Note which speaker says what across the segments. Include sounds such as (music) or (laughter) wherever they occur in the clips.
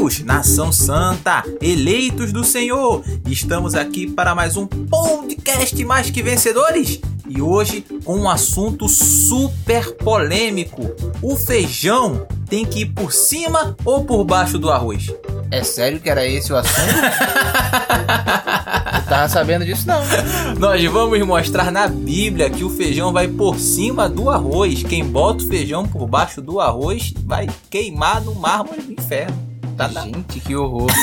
Speaker 1: guerreiros, nação santa, eleitos do Senhor. Estamos aqui para mais um podcast mais que vencedores. E hoje com um assunto super polêmico. O feijão tem que ir por cima ou por baixo do arroz?
Speaker 2: É sério que era esse o assunto? Tava sabendo disso não.
Speaker 1: Nós vamos mostrar na Bíblia que o feijão vai por cima do arroz. Quem bota o feijão por baixo do arroz vai queimar no mármore do inferno.
Speaker 2: Tá. Gente, que horror. (laughs)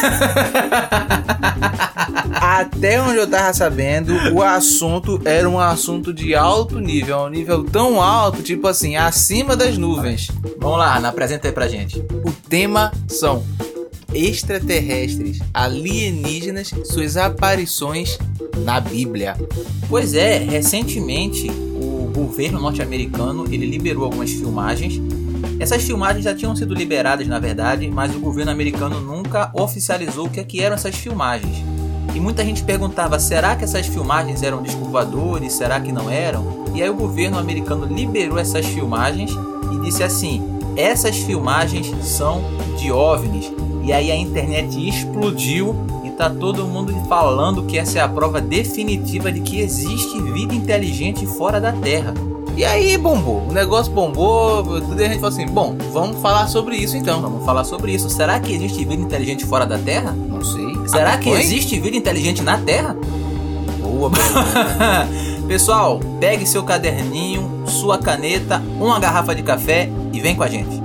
Speaker 2: Até onde eu tava sabendo, o assunto era um assunto de alto nível, um nível tão alto, tipo assim, acima das nuvens.
Speaker 1: Vamos lá, Ana, apresenta aí pra gente.
Speaker 2: O tema são extraterrestres, alienígenas, suas aparições na Bíblia.
Speaker 1: Pois é, recentemente o governo norte-americano ele liberou algumas filmagens. Essas filmagens já tinham sido liberadas, na verdade, mas o governo americano nunca oficializou o que, é que eram essas filmagens. E muita gente perguntava: será que essas filmagens eram descovadores? Será que não eram? E aí o governo americano liberou essas filmagens e disse assim: essas filmagens são de OVNIs. E aí a internet explodiu e tá todo mundo falando que essa é a prova definitiva de que existe vida inteligente fora da Terra.
Speaker 2: E aí bombou, o negócio bombou, tudo e a gente falou assim, bom, vamos falar sobre isso então.
Speaker 1: Vamos falar sobre isso. Será que existe vida inteligente fora da Terra?
Speaker 2: Não sei.
Speaker 1: Será ah, que foi? existe vida inteligente na Terra?
Speaker 2: Boa, (laughs)
Speaker 1: Pessoal, pegue seu caderninho, sua caneta, uma garrafa de café e vem com a gente.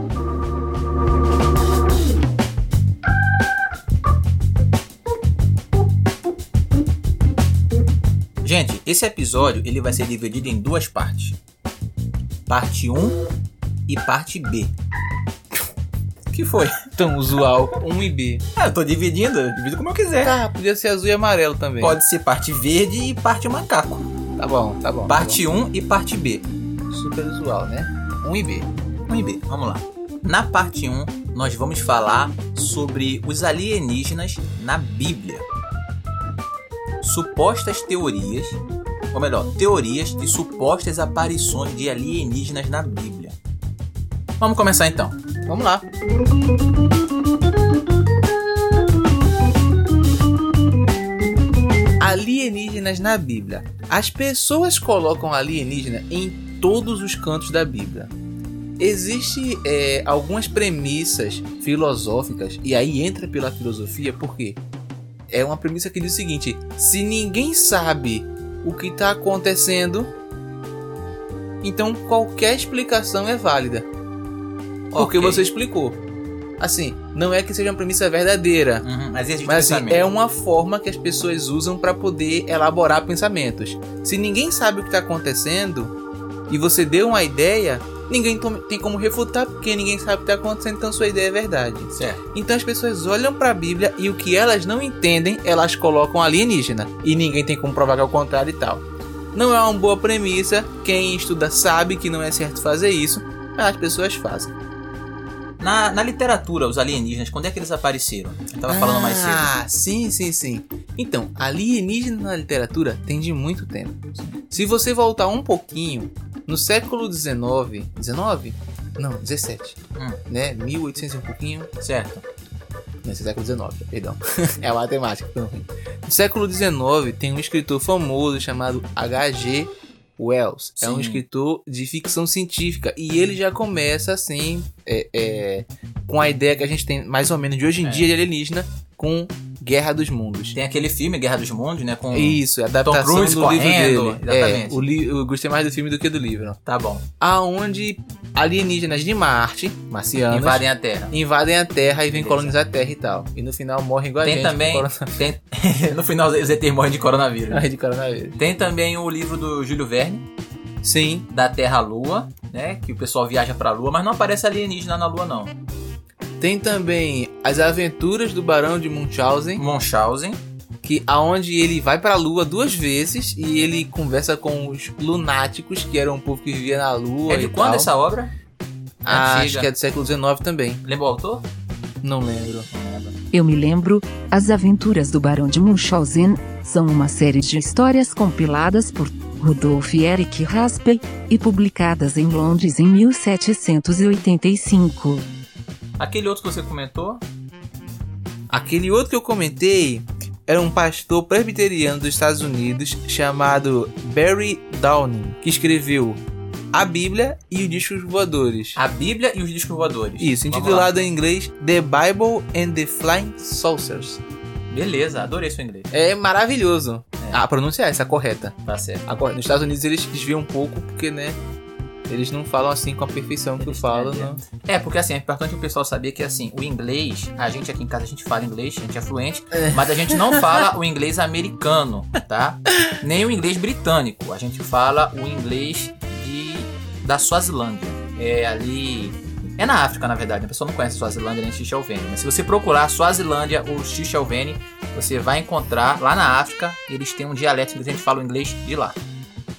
Speaker 1: Gente, esse episódio ele vai ser dividido em duas partes. Parte 1 e parte B.
Speaker 2: que foi?
Speaker 1: Tão usual, 1 e B.
Speaker 2: Ah, eu tô dividindo, eu divido como eu quiser.
Speaker 1: Ah, podia ser azul e amarelo também.
Speaker 2: Pode ser parte verde e parte macaco.
Speaker 1: Tá bom, tá bom.
Speaker 2: Parte
Speaker 1: tá
Speaker 2: bom. 1 e parte B.
Speaker 1: Super usual, né?
Speaker 2: 1 e B.
Speaker 1: 1 e B, vamos lá. Na parte 1, nós vamos falar sobre os alienígenas na Bíblia supostas teorias, ou melhor, teorias de supostas aparições de alienígenas na Bíblia. Vamos começar então.
Speaker 2: Vamos lá. Alienígenas na Bíblia. As pessoas colocam alienígena em todos os cantos da Bíblia. Existem é, algumas premissas filosóficas, e aí entra pela filosofia, porque é uma premissa que diz o seguinte: se ninguém sabe o que está acontecendo, então qualquer explicação é válida. Porque okay. você explicou. Assim, não é que seja uma premissa verdadeira,
Speaker 1: uhum, mas,
Speaker 2: mas assim, é uma forma que as pessoas usam para poder elaborar pensamentos. Se ninguém sabe o que está acontecendo e você deu uma ideia, ninguém tem como refutar porque ninguém sabe o que está acontecendo, então sua ideia é verdade.
Speaker 1: Certo.
Speaker 2: Então as pessoas olham para a Bíblia e o que elas não entendem, elas colocam alienígena. E ninguém tem como provar que é o contrário e tal. Não é uma boa premissa, quem estuda sabe que não é certo fazer isso, mas as pessoas fazem.
Speaker 1: Na, na literatura, os alienígenas, quando é que eles apareceram? Eu tava ah, falando mais cedo.
Speaker 2: Ah, sim, sim, sim. Então, alienígena na literatura tem de muito tempo. Se você voltar um pouquinho, no século XIX, 19? Não, 17. Hum. Né? 1800 e um pouquinho.
Speaker 1: Certo.
Speaker 2: Não, esse é século XIX, perdão. (laughs) é a matemática. No século XIX tem um escritor famoso chamado H.G. Wells. Sim. É um escritor de ficção científica. E ele já começa assim, é, é, com a ideia que a gente tem mais ou menos de hoje em é. dia de alienígena, com Guerra dos Mundos.
Speaker 1: Tem aquele filme Guerra dos Mundos, né? Com
Speaker 2: Isso, é adaptação Tom Cruise
Speaker 1: do correndo,
Speaker 2: livro dele. Exatamente. É, o li eu gostei mais do filme do que do livro.
Speaker 1: Tá bom.
Speaker 2: Aonde alienígenas de Marte, marcianos,
Speaker 1: invadem a Terra.
Speaker 2: Invadem a Terra e vêm colonizar a Terra e tal. E no final morrem igual
Speaker 1: tem
Speaker 2: a gente.
Speaker 1: Também, tem (laughs) no final os ETs morrem de coronavírus.
Speaker 2: Morrem de coronavírus.
Speaker 1: Tem também o livro do Júlio Verne.
Speaker 2: Sim.
Speaker 1: Da Terra à Lua, né? Que o pessoal viaja pra Lua, mas não aparece alienígena na Lua, não.
Speaker 2: Tem também As Aventuras do Barão de Munchausen.
Speaker 1: Munchausen.
Speaker 2: Que aonde ele vai para a Lua duas vezes e ele conversa com os lunáticos, que eram um povo que vivia na Lua.
Speaker 1: É de quando tal. essa obra?
Speaker 2: Ah, acho que é do século XIX também.
Speaker 1: Lembra o autor?
Speaker 2: Não lembro.
Speaker 3: Eu me lembro, As Aventuras do Barão de Munchausen são uma série de histórias compiladas por Rudolf Erich Raspe e publicadas em Londres em 1785.
Speaker 1: Aquele outro que você comentou?
Speaker 2: Aquele outro que eu comentei era um pastor presbiteriano dos Estados Unidos chamado Barry Downing, que escreveu a Bíblia e os Discos Voadores.
Speaker 1: A Bíblia e os discos voadores.
Speaker 2: Isso, intitulado em inglês The Bible and the Flying Saucers.
Speaker 1: Beleza, adorei seu inglês.
Speaker 2: É maravilhoso. A pronúncia é essa, correta.
Speaker 1: Tá certo.
Speaker 2: Agora, nos Estados Unidos eles desviam um pouco porque, né, eles não falam assim com a perfeição que eu
Speaker 1: Eles
Speaker 2: falo,
Speaker 1: têm,
Speaker 2: não.
Speaker 1: É, porque assim, é importante o pessoal saber que assim, o inglês, a gente aqui em casa a gente fala inglês, a gente é fluente, mas a gente não fala o inglês americano, tá? Nem o inglês britânico. A gente fala o inglês de da Suazilândia. É ali é na África, na verdade. A pessoa não conhece Suazilândia nem Xixelvene. Mas se você procurar Suazilândia ou Xixelvene, você vai encontrar lá na África, eles têm um dialeto que a gente fala o inglês de lá.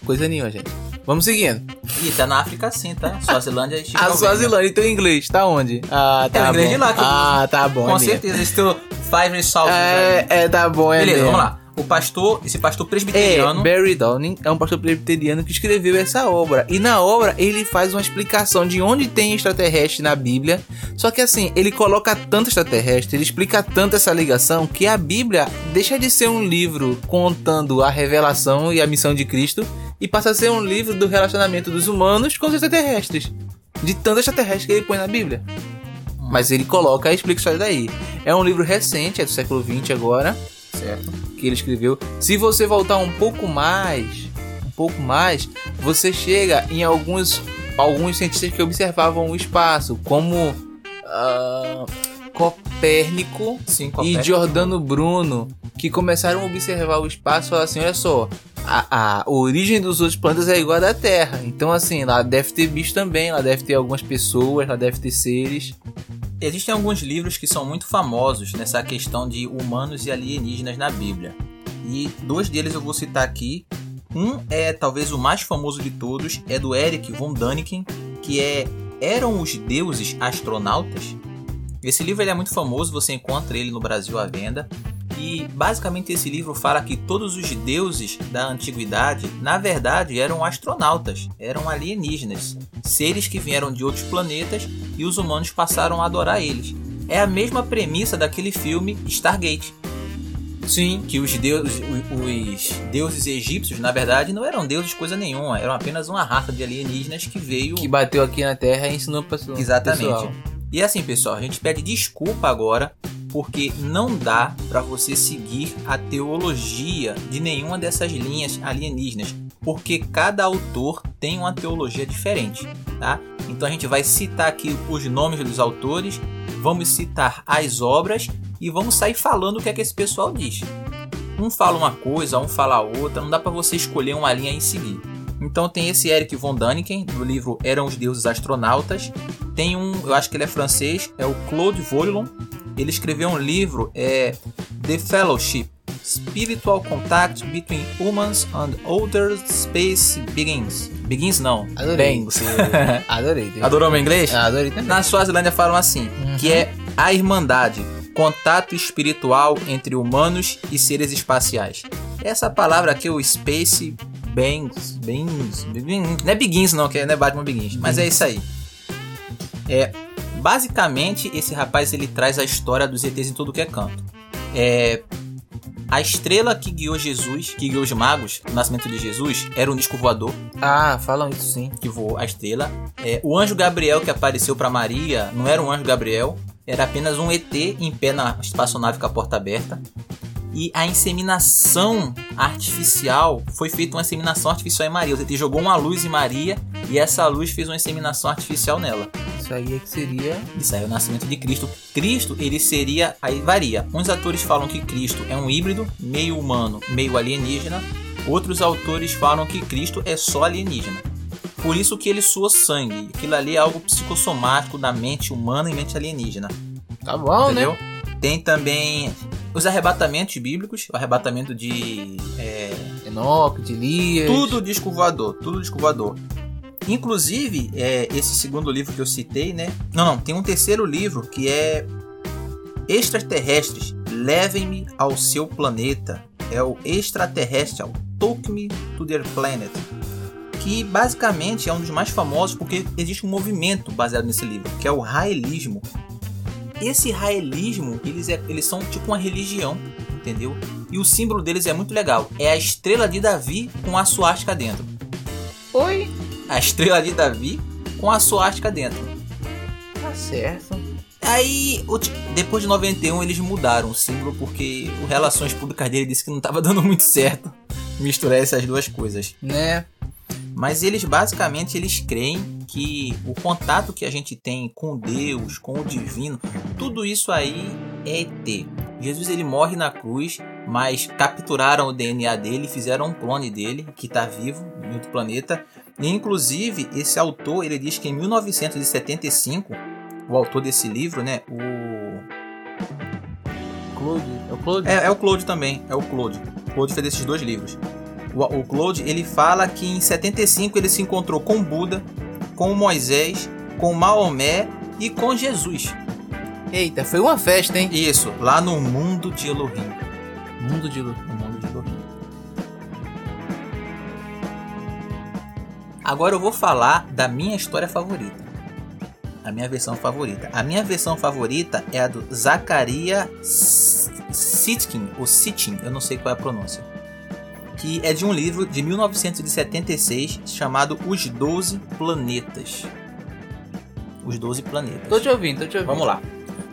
Speaker 2: Coisa nenhuma, gente. Vamos seguindo.
Speaker 1: E tá na África sim, tá? Suazilândia e
Speaker 2: A
Speaker 1: Xixelvene.
Speaker 2: Suazilândia, então em inglês, tá onde? Ah, tá
Speaker 1: É o inglês
Speaker 2: bom.
Speaker 1: de lá que
Speaker 2: Ah, tá bom.
Speaker 1: Com
Speaker 2: é
Speaker 1: certeza, esse teu Five Results.
Speaker 2: É, é, tá bom, é
Speaker 1: Beleza,
Speaker 2: mesmo.
Speaker 1: vamos lá. O pastor, esse pastor
Speaker 2: É,
Speaker 1: presbiteriano.
Speaker 2: Barry Downing é um pastor presbiteriano que escreveu essa obra. E na obra ele faz uma explicação de onde tem extraterrestre na Bíblia. Só que assim, ele coloca tanto extraterrestre, ele explica tanto essa ligação que a Bíblia deixa de ser um livro contando a revelação e a missão de Cristo e passa a ser um livro do relacionamento dos humanos com os extraterrestres. De tanto extraterrestre que ele põe na Bíblia. Mas ele coloca e explica isso daí. É um livro recente, é do século XX agora
Speaker 1: Certo.
Speaker 2: que ele escreveu. Se você voltar um pouco mais, um pouco mais, você chega em alguns alguns cientistas que observavam o espaço, como ah, Copérnico
Speaker 1: Sim,
Speaker 2: e
Speaker 1: Copérnico.
Speaker 2: Giordano Bruno, que começaram a observar o espaço e falaram assim, olha só, a, a origem dos outros planetas é igual à da Terra. Então assim, lá deve ter bicho também, lá deve ter algumas pessoas, lá deve ter seres.
Speaker 1: Existem alguns livros que são muito famosos nessa questão de humanos e alienígenas na Bíblia. E dois deles eu vou citar aqui. Um é talvez o mais famoso de todos, é do Eric von Däniken, que é Eram os deuses astronautas? Esse livro é muito famoso, você encontra ele no Brasil à venda. E basicamente esse livro fala que todos os deuses da antiguidade, na verdade, eram astronautas, eram alienígenas, seres que vieram de outros planetas e os humanos passaram a adorar eles. É a mesma premissa daquele filme Stargate,
Speaker 2: Sim.
Speaker 1: que os deuses, os deuses egípcios, na verdade, não eram deuses coisa nenhuma, eram apenas uma raça de alienígenas que veio
Speaker 2: Que bateu aqui na Terra e ensinou para
Speaker 1: Exatamente.
Speaker 2: pessoal.
Speaker 1: E assim, pessoal, a gente pede desculpa agora porque não dá para você seguir a teologia de nenhuma dessas linhas alienígenas, porque cada autor tem uma teologia diferente, tá? Então a gente vai citar aqui os nomes dos autores, vamos citar as obras e vamos sair falando o que é que esse pessoal diz. Um fala uma coisa, um fala outra, não dá para você escolher uma linha e seguir. Então tem esse Eric von Däniken, do livro Eram os Deuses Astronautas. Tem um, eu acho que ele é francês, é o Claude Volon. Ele escreveu um livro, é The Fellowship, Spiritual Contact Between Humans and Other Space Beings. Beings não,
Speaker 2: Adorei. (laughs) Adorei. (laughs)
Speaker 1: Adorou meu inglês?
Speaker 2: Ah, Adorei também.
Speaker 1: Na Suazilândia falam assim, que é a irmandade, contato espiritual entre humanos e seres espaciais. Essa palavra aqui, o Space Beings, Beings, não é Begins não, que não é Batman Begins, mas é isso aí. É, basicamente, esse rapaz ele traz a história dos ETs em tudo que é canto. É, a estrela que guiou Jesus, que guiou os magos, no nascimento de Jesus, era um disco voador
Speaker 2: Ah, falam isso sim.
Speaker 1: que voou a estrela. É, o anjo Gabriel que apareceu para Maria não era um anjo Gabriel, era apenas um ET em pé na espaçonave com a porta aberta. E a inseminação artificial foi feita uma inseminação artificial em Maria. O ET jogou uma luz em Maria e essa luz fez uma inseminação artificial nela.
Speaker 2: Isso aí é que seria.
Speaker 1: Isso aí é o nascimento de Cristo. Cristo, ele seria. Aí varia. Uns atores falam que Cristo é um híbrido, meio humano, meio alienígena. Outros autores falam que Cristo é só alienígena. Por isso que ele sua sangue. Aquilo ali é algo psicossomático da mente humana e mente alienígena.
Speaker 2: Tá bom,
Speaker 1: entendeu?
Speaker 2: né?
Speaker 1: Tem também os arrebatamentos bíblicos, o arrebatamento de. é,
Speaker 2: Enoque, de Elias.
Speaker 1: tudo disco voador, tudo disco voador. Inclusive, é, esse segundo livro que eu citei, né? Não, não, tem um terceiro livro que é Extraterrestres, Levem-me ao seu planeta. É o Extraterrestrial, Take Me to Their Planet. Que basicamente é um dos mais famosos porque existe um movimento baseado nesse livro, que é o raelismo. esse israelismo, eles, é- eles são tipo uma religião, entendeu? E o símbolo deles é muito legal. É a estrela de Davi com a suástica dentro.
Speaker 2: Oi?
Speaker 1: A estrela de Davi com a suástica dentro.
Speaker 2: Tá certo.
Speaker 1: Aí, depois de 91, eles mudaram o símbolo porque o Relações Públicas dele disse que não estava (laughs) dando muito certo misturar essas duas coisas.
Speaker 2: Né?
Speaker 1: Mas eles basicamente eles creem que o contato que a gente tem com Deus, com o divino, tudo isso aí é ET. Jesus ele morre na cruz, mas capturaram o DNA dele, fizeram um clone dele que está vivo em outro planeta. E inclusive esse autor ele diz que em 1975, o autor desse livro, né, o
Speaker 2: Claude. É o Claude?
Speaker 1: é, é o Claude também, é o Claude. O Claude fez esses dois livros. O, o Claude, ele fala que em 75 ele se encontrou com Buda, com Moisés, com Maomé e com Jesus.
Speaker 2: Eita, foi uma festa, hein?
Speaker 1: Isso, lá no mundo de Elohim.
Speaker 2: Mundo de
Speaker 1: Elohim. Agora eu vou falar da minha história favorita. A minha versão favorita. A minha versão favorita é a do Zacharia S- Sitkin, ou Sitchin, eu não sei qual é a pronúncia. Que é de um livro de 1976 chamado Os Doze Planetas. Os Doze Planetas.
Speaker 2: Tô te ouvindo, tô te ouvindo.
Speaker 1: Vamos lá.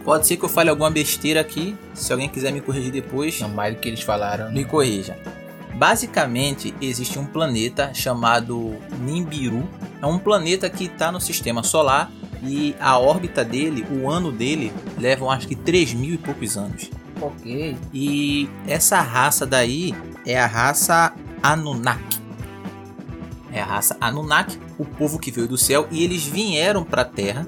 Speaker 1: Pode ser que eu fale alguma besteira aqui. Se alguém quiser me corrigir depois,
Speaker 2: Não mais do que eles falaram.
Speaker 1: me corrija. Basicamente, existe um planeta chamado Nibiru. É um planeta que está no sistema solar e a órbita dele, o ano dele, levam acho que 3 mil e poucos anos.
Speaker 2: Ok.
Speaker 1: E essa raça daí é a raça Anunnaki. É a raça Anunnaki, o povo que veio do céu, e eles vieram para a Terra,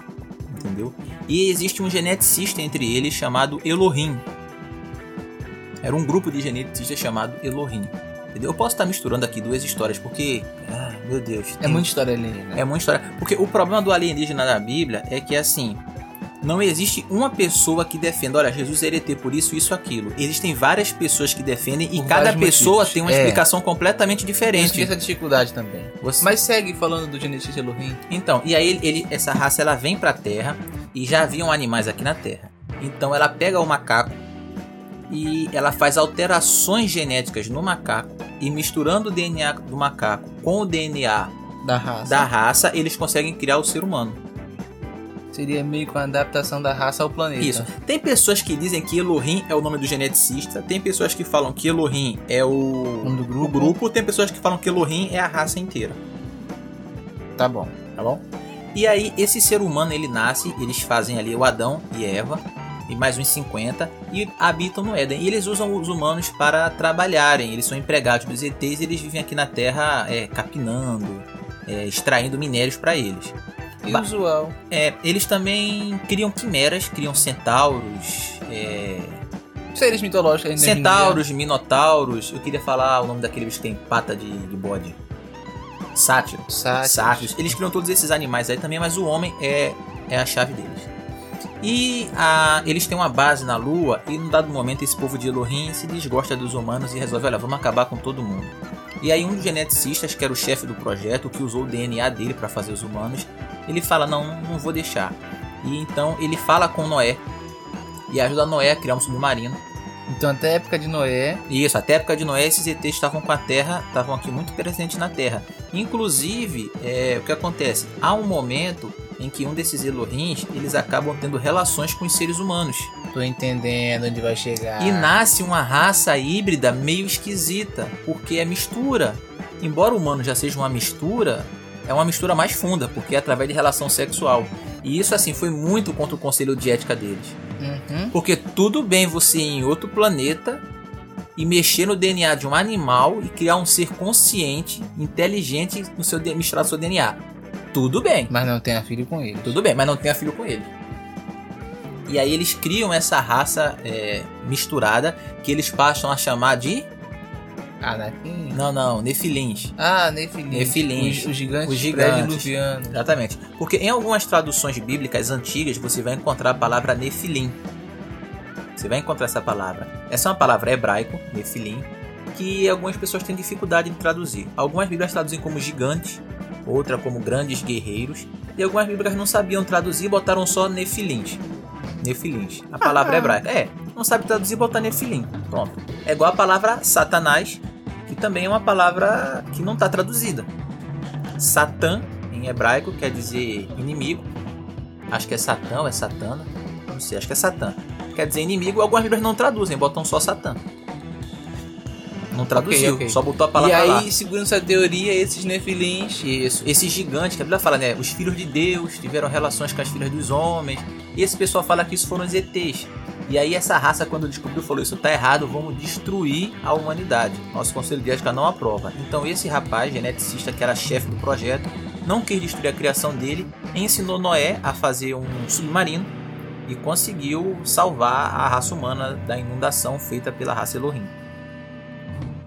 Speaker 1: entendeu? E existe um geneticista entre eles chamado Elohim. Era um grupo de geneticistas chamado Elohim. Entendeu? Eu posso estar misturando aqui duas histórias porque, ah, meu Deus,
Speaker 2: É
Speaker 1: tem-
Speaker 2: muita história alienígena.
Speaker 1: é muita história. Porque o problema do alienígena na Bíblia é que assim. Não existe uma pessoa que defenda, olha, Jesus era ET por isso, isso, aquilo. Existem várias pessoas que defendem e
Speaker 2: Por
Speaker 1: cada
Speaker 2: vários
Speaker 1: pessoa
Speaker 2: motivos.
Speaker 1: tem uma
Speaker 2: É.
Speaker 1: explicação completamente
Speaker 2: Tem
Speaker 1: diferente.
Speaker 2: essa dificuldade também.
Speaker 1: Você-
Speaker 2: Mas segue falando do geneticista Elohim.
Speaker 1: Então, e aí ele, ele- essa raça ela vem pra Terra e já haviam animais aqui na Terra. Então ela pega o macaco e ela faz alterações genéticas no macaco e misturando o DNA do macaco com o DNA
Speaker 2: Da raça.
Speaker 1: da raça, eles conseguem criar o ser humano.
Speaker 2: Seria meio com a adaptação da raça ao planeta.
Speaker 1: Isso. Tem pessoas que dizem que Elohim é o nome do geneticista, tem pessoas que falam que Elohim é o,
Speaker 2: nome do grupo.
Speaker 1: grupo, tem pessoas que falam que Elohim é a raça inteira,
Speaker 2: Tá bom.
Speaker 1: tá bom? E aí esse ser humano ele nasce, eles fazem ali o Adão e Eva e mais uns 50 e habitam no Éden. E eles usam os humanos para trabalharem, eles são empregados dos ETs, e eles vivem aqui na Terra é, capinando, é, extraindo minérios para eles.
Speaker 2: Usual.
Speaker 1: É, eles também criam quimeras, criam centauros, é,
Speaker 2: Seres mitológicos ainda. hoje em
Speaker 1: Centauros, minotauros. Eu queria falar o nome daquele bicho que tem pata de, de bode.
Speaker 2: Sátiros.
Speaker 1: Sátiros. Eles criam todos esses animais aí também, mas o homem é, é a chave deles. E a, eles têm uma base na Lua e num dado momento esse povo de Elohim se desgosta dos humanos e resolve, olha, vamos acabar com todo mundo. E aí um dos geneticistas, que era o chefe do projeto, que usou o DNA dele para fazer os humanos, ele fala, não, não vou deixar. E então ele fala com Noé e ajuda Noé a criar um submarino.
Speaker 2: Então, até a época de Noé,
Speaker 1: Isso, até a época de Noé, esses ETs estavam com a Terra, estavam aqui muito presentes na Terra. Inclusive, é, o que acontece? Há um momento em que um desses Elohims, eles acabam tendo relações com os seres humanos.
Speaker 2: tô entendendo onde vai chegar.
Speaker 1: E nasce uma raça híbrida meio esquisita, porque é mistura. Embora o humano já seja uma mistura, é uma mistura mais funda, porque é através de relação sexual. E isso, assim, foi muito contra o conselho de ética deles.
Speaker 2: Uhum.
Speaker 1: Porque tudo bem você ir em outro planeta e mexer no DNA de um animal e criar um ser consciente, inteligente no seu misturar seu DNA. Tudo bem,
Speaker 2: Mas não tenha filho com ele.
Speaker 1: tudo bem, mas não tenha filho com ele. E aí eles criam essa raça é, misturada que eles passam a chamar de.
Speaker 2: Anakin.
Speaker 1: Não, não, Nefilins.
Speaker 2: Ah, Nefilins.
Speaker 1: Nefilins.
Speaker 2: Os, os gigantes,
Speaker 1: Os gigantes. Exatamente. Porque em algumas traduções bíblicas antigas você vai encontrar a palavra Nefilim. Você vai encontrar essa palavra. Essa é uma palavra hebraico, Nefilim, que algumas pessoas têm dificuldade em traduzir. Algumas bíblias traduzem como gigantes, outra como grandes guerreiros, e algumas bíblias não sabiam traduzir e botaram só Nefilins. Nefilins. A palavra
Speaker 2: Ah.
Speaker 1: hebraica. É, não sabe traduzir, botar Nefilim. Pronto. É igual a palavra Satanás, que também é uma palavra que não está traduzida. Satã, em hebraico, quer dizer inimigo. Acho que é Satã ou é Satana. Não sei, acho que é Satã. Quer dizer inimigo, algumas Bíblias não traduzem, botam só Satã. Não traduziu,
Speaker 2: ok.
Speaker 1: só botou a
Speaker 2: E
Speaker 1: palavra lá.
Speaker 2: aí, segundo essa teoria, esses nefilins...
Speaker 1: Isso, esse gigante que a Bíblia fala, né? Os filhos de Deus tiveram relações com as filhas dos homens. E esse pessoal fala que isso foram os ETs. E aí essa raça, quando descobriu, falou: Isso tá errado, vamos destruir a humanidade. Nosso conselho de ética não aprova. Então esse rapaz, geneticista, que era chefe do projeto, não quis destruir a criação dele, ensinou Noé a fazer um submarino e conseguiu salvar a raça humana da inundação feita pela raça Elohim.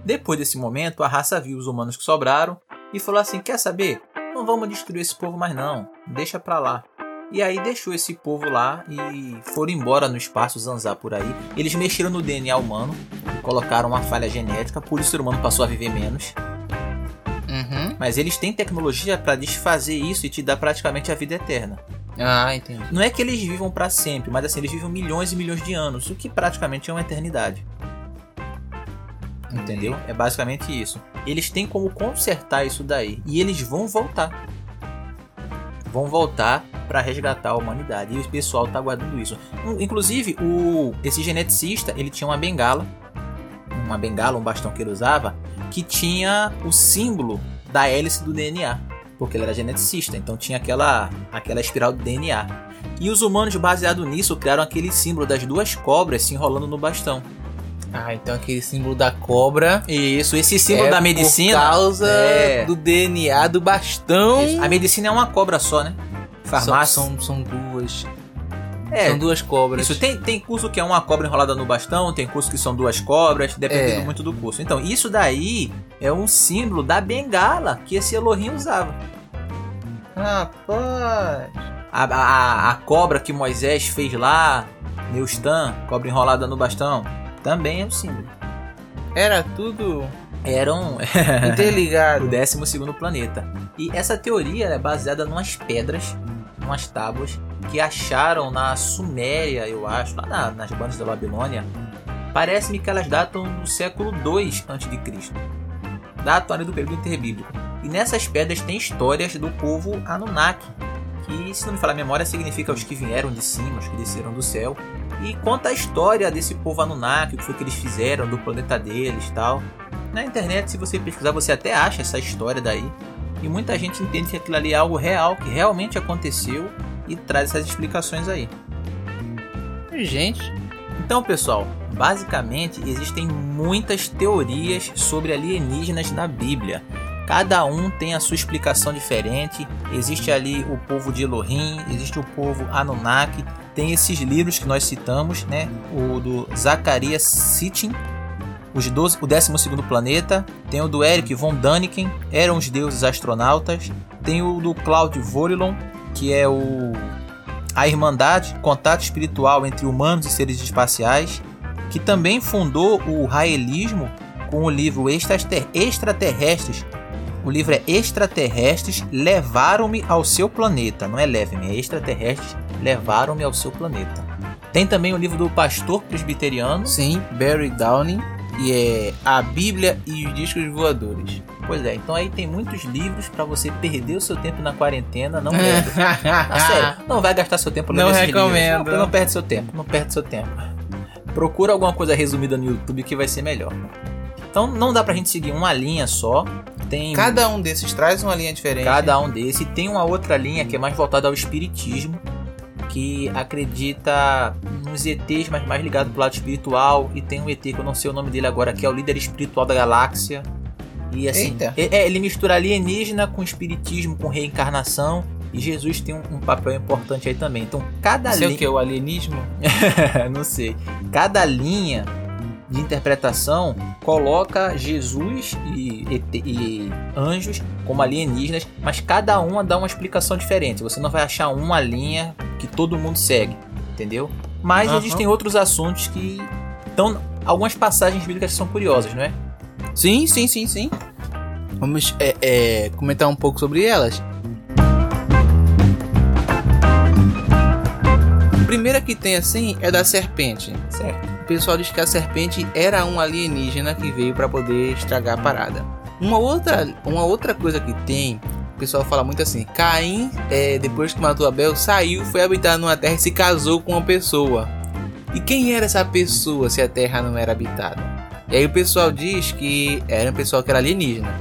Speaker 1: Depois desse momento, a raça viu os humanos que sobraram e falou assim: Quer saber? Não vamos destruir esse povo mais não, deixa pra lá. E aí deixou esse povo lá e foram embora no espaço zanzar por aí. Eles mexeram no DNA humano, colocaram uma falha genética, por isso o ser humano passou a viver menos.
Speaker 2: Uhum.
Speaker 1: Mas eles têm tecnologia pra desfazer isso e te dar praticamente a vida eterna.
Speaker 2: Ah, entendi.
Speaker 1: Não é que eles vivam pra sempre, mas assim, eles vivem milhões e milhões de anos, o que praticamente é uma eternidade. Entendeu? É basicamente isso. Eles têm como consertar isso daí. E eles vão voltar. Vão voltar para resgatar a humanidade. E o pessoal tá guardando isso. Um, Inclusive, o esse geneticista, ele tinha uma bengala. Uma bengala, um bastão que ele usava. Que tinha o símbolo da hélice do DNA. Porque ele era geneticista. Então tinha aquela, aquela espiral do DNA. E os humanos, baseado nisso, criaram aquele símbolo das duas cobras se enrolando no bastão.
Speaker 2: Ah, então aquele símbolo da cobra...
Speaker 1: Isso, esse símbolo
Speaker 2: é
Speaker 1: da medicina.
Speaker 2: Por causa
Speaker 1: é,
Speaker 2: do DNA do bastão.
Speaker 1: isso. A medicina é uma cobra só, né? Farmácia.
Speaker 2: São, são, são duas.
Speaker 1: é,
Speaker 2: São duas cobras.
Speaker 1: isso tem, tem curso que é uma cobra enrolada no bastão, tem curso que são duas cobras, dependendo
Speaker 2: É.
Speaker 1: muito do curso. Então, isso daí é um símbolo da bengala que esse Elohim usava.
Speaker 2: Rapaz.
Speaker 1: A, a, a cobra que Moisés fez lá, Neustan, cobra enrolada no bastão, também é um símbolo.
Speaker 2: Era tudo
Speaker 1: Eram (laughs)
Speaker 2: interligado.
Speaker 1: o 12 segundo planeta. E essa teoria é baseada numas pedras, numas tábuas que acharam na Suméria, eu acho, lá na- nas bandas da Babilônia. Parece-me que elas datam do século 2 a.C. Datam ali do período interbíblico. E nessas pedras tem histórias do povo Anunnaki, que, se não me falar a memória, significa os que vieram de cima, os que desceram do céu. E conta a história desse povo Anunnaki, o que foi que eles fizeram, do planeta deles tal. Na internet, se você pesquisar, você até acha essa história daí. E muita gente entende que aquilo ali é algo real, que realmente aconteceu e traz essas explicações aí.
Speaker 2: Gente,
Speaker 1: Então, pessoal, basicamente existem muitas teorias sobre alienígenas na Bíblia. Cada um tem a sua explicação diferente. Existe ali o povo de Elohim, existe o povo Anunnaki. Tem esses livros que nós citamos, né? O do Zacarias Sitchin, os 12, o 12 planeta. Tem o do Eric von Daniken, Eram os Deuses Astronautas. Tem o do Claude Vorilon, que é o a Irmandade, contato espiritual entre humanos e seres espaciais, que também fundou o raelismo com o livro Extrater- Extraterrestres. O livro é Extraterrestres Levaram-me ao seu planeta. Não é leve-me, é Extraterrestres Levaram-me ao seu planeta. Tem também o livro do pastor presbiteriano.
Speaker 2: sim, Barry Downing. E é A Bíblia e os Discos Voadores.
Speaker 1: Pois é, então aí tem muitos livros para você perder o seu tempo na quarentena. Não lendo. (laughs) Ah, sério, não vai gastar seu tempo lendo
Speaker 2: Não
Speaker 1: esses
Speaker 2: recomendo.
Speaker 1: livros. Não, não perde seu tempo, não perde seu tempo. Procura alguma coisa resumida no YouTube que vai ser melhor. Então não dá pra gente seguir uma linha só. Tem
Speaker 2: Cada um desses traz uma linha diferente.
Speaker 1: cada um desse. E tem uma outra linha que é mais voltada ao espiritismo, que acredita nos ETs, mas mais ligado pro lado espiritual. E tem um ET que eu não sei o nome dele agora, que é o líder espiritual da galáxia. E assim, é, é, ele mistura alienígena com espiritismo, com reencarnação. E Jesus tem um, um papel importante aí também. Então, cada
Speaker 2: Sei o
Speaker 1: linha.
Speaker 2: que? O alienismo? (laughs)
Speaker 1: não sei. Cada linha de interpretação coloca Jesus e, ET e anjos como alienígenas, mas cada uma dá uma explicação diferente. Você não vai achar uma linha que todo mundo segue, entendeu? Mas
Speaker 2: Aham.
Speaker 1: existem outros assuntos que estão. Algumas passagens bíblicas são curiosas, não é?
Speaker 2: Sim, sim, sim, sim. Vamos é, é, comentar um pouco sobre elas. primeira que tem assim é da serpente.
Speaker 1: Certo.
Speaker 2: O pessoal diz que a serpente era um alienígena que veio para poder estragar a parada. Uma outra, uma outra coisa que tem, o pessoal fala muito assim: Caim, é, depois que matou Abel, saiu, foi habitar numa terra e se casou com uma pessoa. E quem era essa pessoa se a terra não era habitada? E aí o pessoal diz que era um pessoal que era alienígena,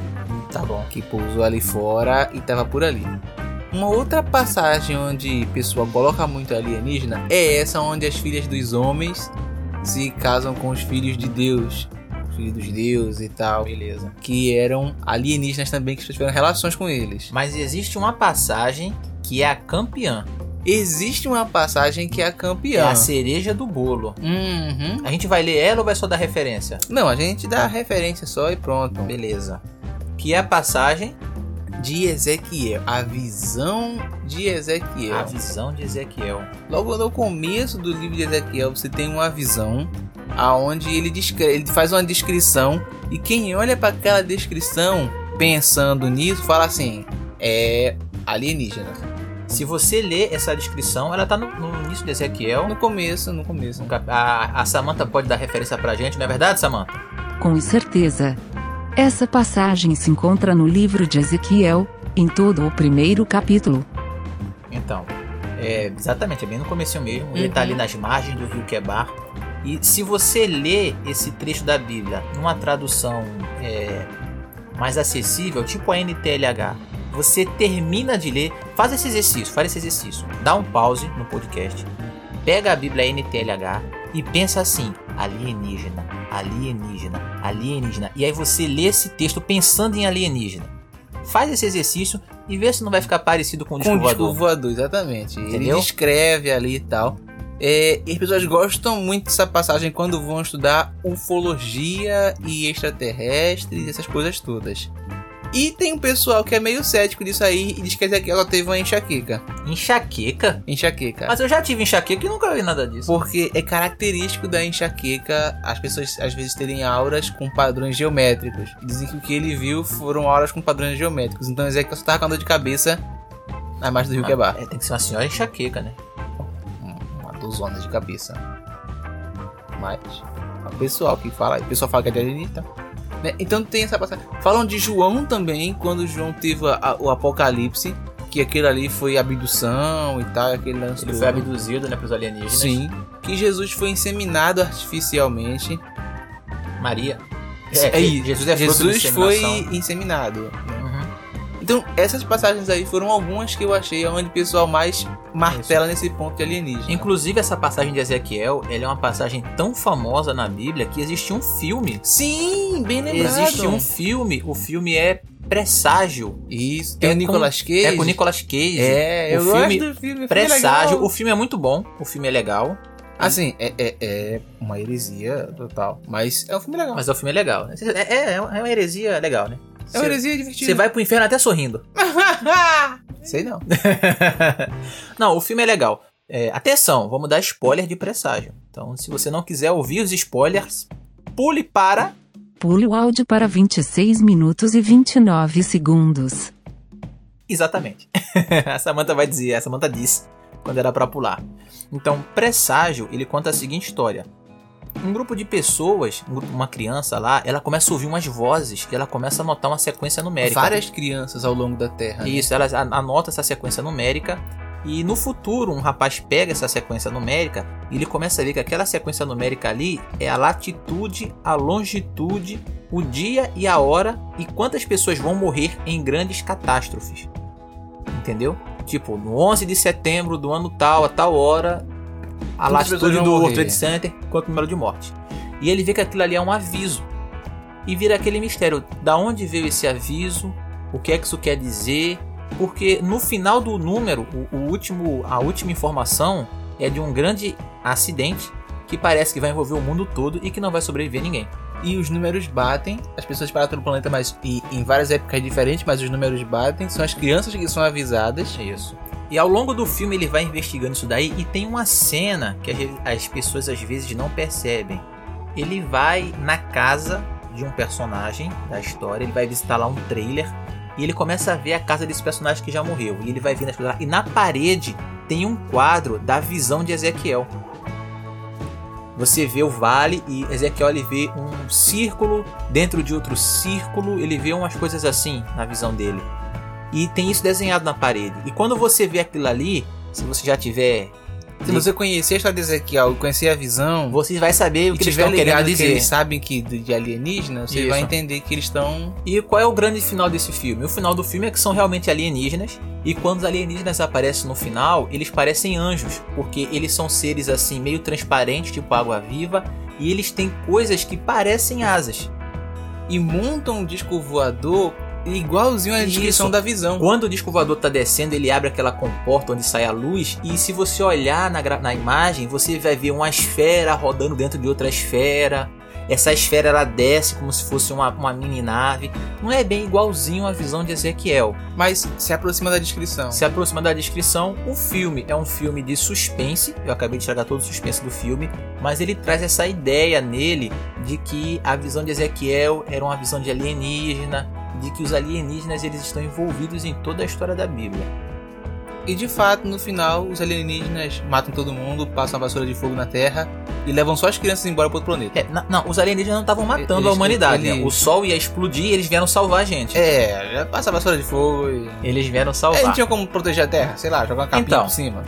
Speaker 1: Tá bom.
Speaker 2: que pousou ali fora e tava por ali. Uma outra passagem onde o pessoal coloca muito alienígena é essa onde as filhas dos homens se casam com os filhos de Deus, filhos dos deuses e tal,
Speaker 1: Beleza.
Speaker 2: que eram alienígenas também que tiveram relações com eles.
Speaker 1: Mas existe uma passagem que é a campeã.
Speaker 2: Existe uma passagem que é a
Speaker 1: É
Speaker 2: campeã.
Speaker 1: a cereja do bolo.
Speaker 2: Uhum.
Speaker 1: A gente vai ler ela ou vai só dar referência?
Speaker 2: Não, a gente dá referência só e pronto.
Speaker 1: Beleza. Que é a passagem,
Speaker 2: De Ezequiel, a visão de Ezequiel.
Speaker 1: a visão de Ezequiel.
Speaker 2: Logo no começo do livro de Ezequiel, você tem uma visão aonde ele descreve, ele faz uma descrição e quem olha para aquela descrição pensando nisso fala assim: é alienígena.
Speaker 1: Se você ler essa descrição, ela tá no, no início de Ezequiel.
Speaker 2: No começo, no começo.
Speaker 1: A, a Samantha pode dar referência pra gente, não é verdade, Samantha?
Speaker 3: Com certeza. Essa passagem se encontra no livro de Ezequiel, em todo o primeiro capítulo.
Speaker 1: Então, é, exatamente, é bem no começo mesmo. Ele tá
Speaker 2: Uhum.
Speaker 1: ali nas margens do rio Quebar. E se você lê esse trecho da Bíblia numa tradução é, mais acessível, tipo a NTLH, você termina de ler, faz esse exercício, faz esse exercício. Dá um pause no podcast, pega a Bíblia NTLH e pensa assim: alienígena, alienígena, alienígena. E aí você lê esse texto pensando em alienígena. Faz esse exercício e vê se não vai ficar parecido com o
Speaker 2: Com
Speaker 1: disco
Speaker 2: o disco
Speaker 1: voador.
Speaker 2: voador, exatamente. Ele
Speaker 1: Entendeu?
Speaker 2: descreve ali e tal. É, e as pessoas gostam muito dessa passagem quando vão estudar ufologia e extraterrestres, essas coisas todas. E tem um pessoal que é meio cético disso aí e diz que ela teve uma enxaqueca.
Speaker 1: Enxaqueca?
Speaker 2: Enxaqueca.
Speaker 1: Mas eu já tive enxaqueca e nunca vi nada disso.
Speaker 2: Porque é característico da enxaqueca as pessoas às vezes terem auras com padrões geométricos. Dizem que o que ele viu foram auras com padrões geométricos. Então Ezequiel só tava com a dor de cabeça na margem do Rio Quebar.
Speaker 1: É, tem que ser uma senhora enxaqueca, né?
Speaker 2: Uma dozona de cabeça. Mas o pessoal que fala, o pessoal fala que é de alienígena. Né? Então tem essa passagem. Falam de João também, quando João teve a- a- o apocalipse, que aquele ali foi abdução e tal, aquele lance
Speaker 1: Ele foi abduzido, né, pros alienígenas.
Speaker 2: Sim. Que Jesus foi inseminado artificialmente.
Speaker 1: Maria.
Speaker 2: É,
Speaker 1: que Jesus é
Speaker 2: Jesus foi inseminado. Então, essas passagens aí foram algumas que eu achei onde o pessoal mais martela nesse ponto de alienígena.
Speaker 1: Inclusive, essa passagem de Ezequiel, ela é uma passagem tão famosa na Bíblia que existe um filme.
Speaker 2: Sim, bem lembrado.
Speaker 1: Existe um filme, o filme é Presságio.
Speaker 2: Isso, tem
Speaker 1: É
Speaker 2: o Nicolas Cage.
Speaker 1: É com Nicolas Cage.
Speaker 2: É,
Speaker 1: O
Speaker 2: eu
Speaker 1: filme
Speaker 2: gosto do filme.
Speaker 1: Presságio.
Speaker 2: filme é
Speaker 1: O filme é muito bom, o filme é legal,
Speaker 2: Assim, é, é, é uma heresia total. Mas é um filme legal.
Speaker 1: mas o filme é legal. É, é, é uma heresia legal, né?
Speaker 2: É uma heresia divertida.
Speaker 1: Você vai pro inferno até sorrindo. (laughs)
Speaker 2: Sei não. (laughs)
Speaker 1: não, o filme é legal. É, atenção, vamos dar spoiler de presságio. Então, se você não quiser ouvir os spoilers, pule para.
Speaker 3: Pule o áudio para 26 minutos e 29 segundos.
Speaker 1: Exatamente. (laughs) a Samantha vai dizer, a Samantha disse quando era pra pular. Então, presságio, ele conta a seguinte história. Um grupo de pessoas, um uma criança lá, ela começa a ouvir umas vozes e ela começa a notar uma sequência numérica.
Speaker 2: Várias crianças ao longo da Terra. né?
Speaker 1: Isso, ela a- anota essa sequência numérica e no futuro um rapaz pega essa sequência numérica e ele começa a ver que aquela sequência numérica ali é a latitude, a longitude, o dia e a hora e quantas pessoas vão morrer em grandes catástrofes. Entendeu? Tipo, no 11 de setembro do ano tal, a tal hora, a latitude do World? Trade Center, quanto número de mortes. E ele vê que aquilo ali é um aviso. E vira aquele mistério, da onde veio esse aviso? O que é que isso quer dizer? Porque no final do número, o, o último, a última informação é de um grande acidente que parece que vai envolver o mundo todo e que não vai sobreviver ninguém.
Speaker 2: E os números batem, as pessoas param pelo planeta, mas e, em várias épocas diferentes, mas os números batem, são as crianças que são avisadas.
Speaker 1: Isso. E ao longo do filme ele vai investigando isso daí e tem uma cena que as- as pessoas às vezes não percebem. Ele vai na casa de um personagem da história, ele vai visitar lá um trailer e ele começa a ver a casa desse personagem que já morreu. E ele vai vendo as coisas lá. E na parede tem um quadro da visão de Ezequiel. Você vê o vale e Ezequiel ele vê um círculo dentro de outro círculo, ele vê umas coisas assim na visão dele. E tem isso desenhado na parede. E quando você vê aquilo ali, se você já tiver
Speaker 2: Se você conhecer a história de Ezequiel, conhecer a visão,
Speaker 1: você vai saber o que eles estão querendo
Speaker 2: ligado que
Speaker 1: dizer.
Speaker 2: eles sabem que de de alienígena, você
Speaker 1: Isso.
Speaker 2: vai entender que eles estão
Speaker 1: E qual é o grande final desse filme? O final do filme é que são realmente alienígenas. E quando os alienígenas aparecem no final, eles parecem anjos, porque eles são seres assim meio transparentes, tipo água viva, e eles têm coisas que parecem asas.
Speaker 2: e montam um disco voador igualzinho à
Speaker 1: Isso.
Speaker 2: descrição da visão.
Speaker 1: Quando o disco voador tá descendo, ele abre aquela comporta onde sai a luz, e se você olhar na, na imagem, você vai ver uma esfera rodando dentro de outra esfera. Essa esfera ela desce como se fosse uma, uma mini nave. Não é bem igualzinho à visão de Ezequiel.
Speaker 2: Mas se aproxima da descrição.
Speaker 1: se aproxima da descrição. O filme é um filme de suspense. Eu acabei de estragar todo o suspense do filme, mas ele traz essa ideia nele de que a visão de Ezequiel era uma visão de alienígena, de que os alienígenas eles estão envolvidos em toda a história da Bíblia.
Speaker 2: E de fato, no final, os alienígenas matam todo mundo, passam a vassoura de fogo na Terra e levam só as crianças embora para outro planeta.
Speaker 1: É, na- não, os alienígenas não estavam matando
Speaker 2: Eles-
Speaker 1: a humanidade. né?
Speaker 2: eles-
Speaker 1: O Sol ia explodir, e eles vieram salvar a gente.
Speaker 2: É, passa a vassoura de fogo e.
Speaker 1: Eles vieram
Speaker 2: É,
Speaker 1: salvar.
Speaker 2: não tinha como proteger a Terra, sei lá, jogar uma capinha
Speaker 1: Então.
Speaker 2: por cima.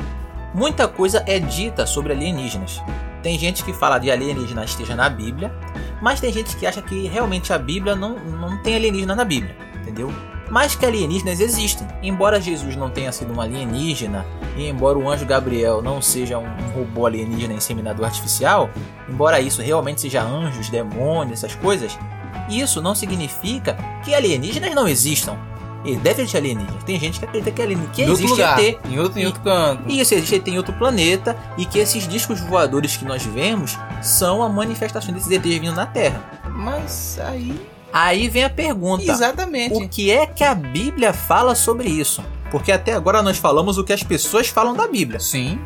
Speaker 1: Muita coisa é dita sobre alienígenas. Tem gente que fala de alienígena esteja na Bíblia, mas tem gente que acha que realmente a Bíblia não, não tem alienígena na Bíblia, entendeu? Mas que alienígenas existem. Embora Jesus não tenha sido um alienígena, e embora o anjo Gabriel não seja um, robô alienígena inseminador artificial, embora isso realmente seja anjos, demônios, essas coisas, isso não significa que alienígenas não existam. E deve existir alienígenas. Tem gente que acredita que alienígena que
Speaker 2: em outro
Speaker 1: existe
Speaker 2: lugar,
Speaker 1: ET.
Speaker 2: em outro, em
Speaker 1: E-
Speaker 2: outro canto.
Speaker 1: E isso existe tem outro planeta e que esses discos voadores que nós vemos são a manifestação desses ETs vindo na Terra.
Speaker 2: Mas aí.
Speaker 1: Aí vem a pergunta:
Speaker 2: Exatamente.
Speaker 1: o que é que a Bíblia fala sobre isso? Porque até agora nós falamos o que as pessoas falam da Bíblia.
Speaker 2: Sim.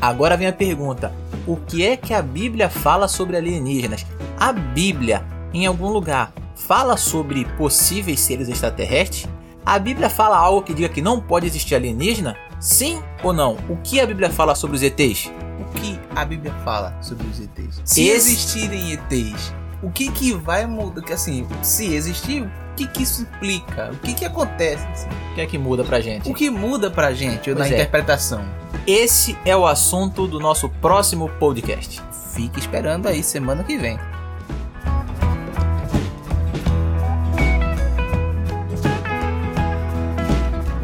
Speaker 1: Agora vem a pergunta: o que é que a Bíblia fala sobre alienígenas? A Bíblia, em algum lugar, fala sobre possíveis seres extraterrestres? A Bíblia fala algo que diga que não pode existir alienígena? Sim ou não? O que a Bíblia fala sobre os ETs?
Speaker 2: O que a Bíblia fala sobre os ETs? Se
Speaker 1: Esse-
Speaker 2: existirem ETs, o que que vai mudar? Que assim, se existir, o que que isso implica? O que que acontece? assim?
Speaker 1: O que é que muda pra gente?
Speaker 2: O que muda pra gente na
Speaker 1: Pois é.
Speaker 2: interpretação?
Speaker 1: Esse é o assunto do nosso próximo podcast.
Speaker 2: Fique esperando aí semana que vem.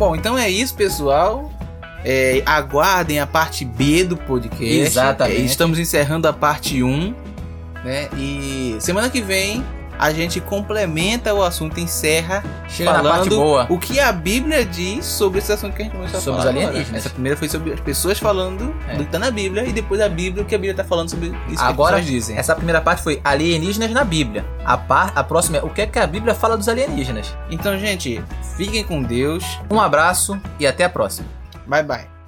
Speaker 2: Bom, então é isso, pessoal. É, aguardem a parte B do podcast.
Speaker 1: Exatamente.
Speaker 2: É, estamos encerrando a parte 1. Né? E semana que vem a gente complementa o assunto, encerra
Speaker 1: Chega na
Speaker 2: falando
Speaker 1: parte boa.
Speaker 2: o que a Bíblia diz sobre esse assunto que a gente começou a
Speaker 1: Sobre
Speaker 2: falar
Speaker 1: os
Speaker 2: agora.
Speaker 1: alienígenas.
Speaker 2: Essa primeira foi sobre as pessoas falando
Speaker 1: É.
Speaker 2: do que tá na Bíblia e depois a Bíblia o que a Bíblia tá falando sobre isso
Speaker 1: Agora,
Speaker 2: que as dizem.
Speaker 1: essa primeira parte foi alienígenas na Bíblia. A, par, a próxima é o que é que a Bíblia fala dos alienígenas.
Speaker 2: Então, gente, fiquem com Deus.
Speaker 1: Um abraço e até a próxima.
Speaker 2: Bye bye.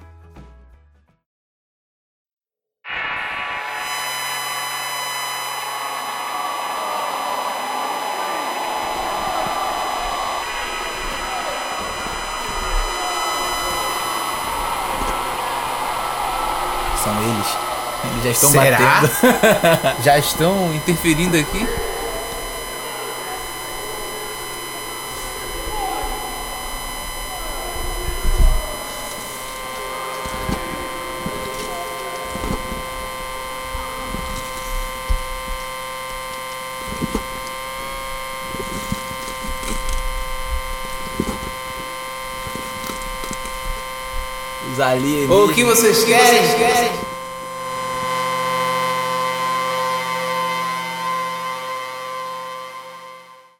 Speaker 1: Estão
Speaker 2: Será?
Speaker 1: batendo. (laughs)
Speaker 2: Já estão interferindo aqui?
Speaker 1: Os alienígenas.
Speaker 2: O que vocês querem?